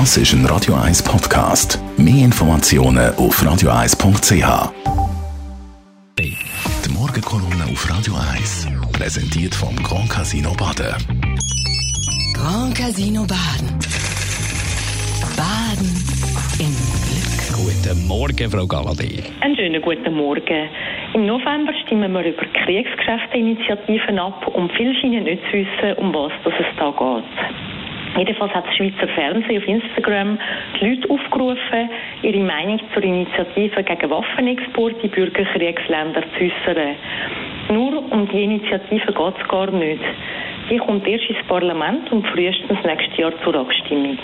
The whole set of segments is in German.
Das ist ein Radio 1 Podcast. Mehr Informationen auf radio1.ch. Die Morgenkolumne auf Radio 1 präsentiert vom Grand Casino Baden. Grand Casino Baden. Baden im Glück. Guten Morgen, Frau Galadé. Einen schönen guten Morgen. Im November stimmen wir über Kriegsgeschäfteinitiativen ab und viele scheinen nicht zu wissen, um was es da geht. Jedenfalls hat das Schweizer Fernsehen auf Instagram die Leute aufgerufen, ihre Meinung zur Initiative gegen Waffenexport in Bürgerkriegsländer zu äußern. Nur um die Initiative geht es gar nicht. Die kommt erst ins Parlament und frühestens nächstes Jahr zur Abstimmung.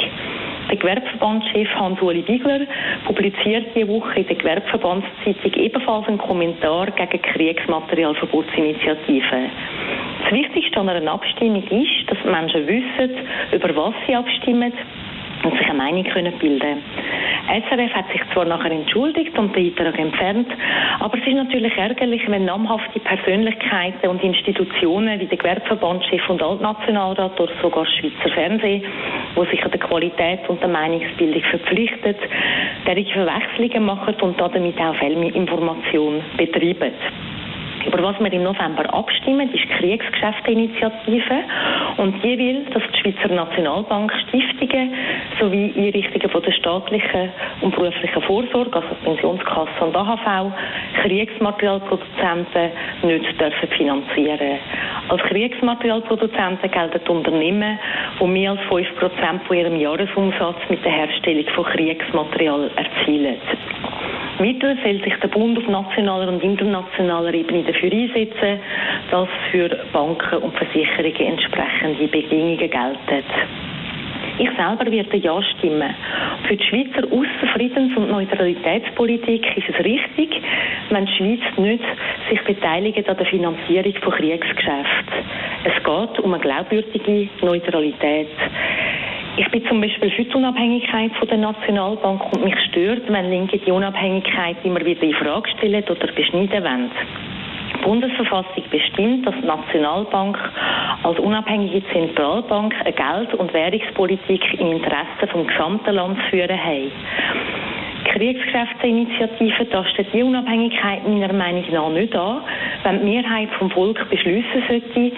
Der Gewerbeverbandschef Hans-Uli Bigler publiziert diese Woche in der Gewerbeverbandszeitung ebenfalls einen Kommentar gegen Kriegsmaterialverbotsinitiativen. Das Wichtigste an einer Abstimmung ist, dass Menschen wissen, über was sie abstimmen und sich eine Meinung können bilden SRF hat sich zwar nachher entschuldigt und den Beitrag entfernt, aber es ist natürlich ärgerlich, wenn namhafte Persönlichkeiten und Institutionen wie der Gewerbeverbandschef und Altnationalrat oder sogar Schweizer Fernsehen, wo sich an der Qualität und der Meinungsbildung verpflichtet, derige Verwechslungen machen und damit auch Fehlinformation betreiben. Über was wir im November abstimmen, ist die Kriegsgeschäfteinitiative und die will, dass die Schweizer Nationalbank Stiftungen sowie Einrichtungen von der staatlichen und beruflichen Vorsorge, also Pensionskasse und AHV, Kriegsmaterialproduzenten nicht dürfen finanzieren. Als Kriegsmaterialproduzenten gelten Unternehmen, die mehr als 5% von ihrem Jahresumsatz mit der Herstellung von Kriegsmaterial erzielen. Weiter soll sich der Bund auf nationaler und internationaler Ebene dafür einsetzen, dass für Banken und Versicherungen entsprechende Bedingungen gelten. Ich selber werde Ja stimmen. Für die Schweizer Außenfriedens- und Neutralitätspolitik ist es richtig, wenn die Schweiz nicht sich beteiligt an der Finanzierung von Kriegsgeschäften. Es geht um eine glaubwürdige Neutralität. Ich bin zum Beispiel für die Unabhängigkeit von der Nationalbank und mich stört, wenn Linke die Unabhängigkeit immer wieder in Frage stellen oder beschneiden wollen. Die Bundesverfassung bestimmt, dass die Nationalbank als unabhängige Zentralbank eine Geld- und Währungspolitik im Interesse vom gesamten Land führen hat. Die Kriegskräfteinitiative tastet die Unabhängigkeit meiner Meinung nach nicht an, wenn die Mehrheit vom Volk beschließen sollte,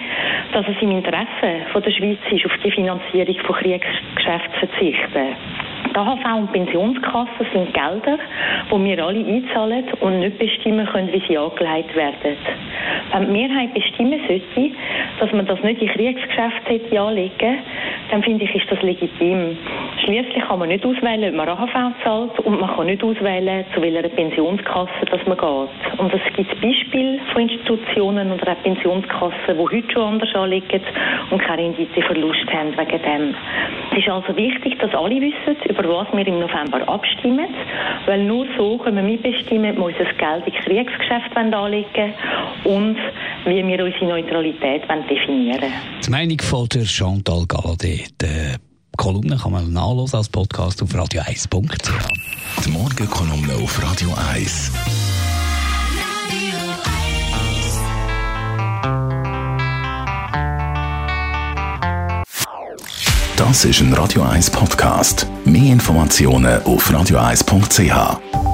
dass es im Interesse von der Schweiz ist, auf die Finanzierung von Kriegsgeschäften zu verzichten. Die AHV und Pensionskassen sind Gelder, die wir alle einzahlen und nicht bestimmen können, wie sie angelegt werden. Wenn die Mehrheit bestimmen sollte, dass man das nicht in Kriegsgeschäfte anlegen dann finde ich, ist das legitim. Schließlich kann man nicht auswählen, ob man AHV zahlt und man kann nicht auswählen, zu welcher Pensionskasse dass man geht. Und es gibt Beispiele von Institutionen oder auch Pensionskassen, die heute schon anders anlegen und keine Renditeverlust haben wegen dem. Es ist also wichtig, dass alle wissen, über was wir im November abstimmen, weil nur so können wir mitbestimmen, wo unser Geld in Kriegsgeschäft anlegen und wie wir unsere Neutralität definieren wollen. Die Meinung von der Chantal Galadé. Kolumne kann man nachlesen als Podcast auf radio1.ch. Die Morgenkolumne auf Radio 1. Das ist ein Radio 1 Podcast. Mehr Informationen auf radio1.ch.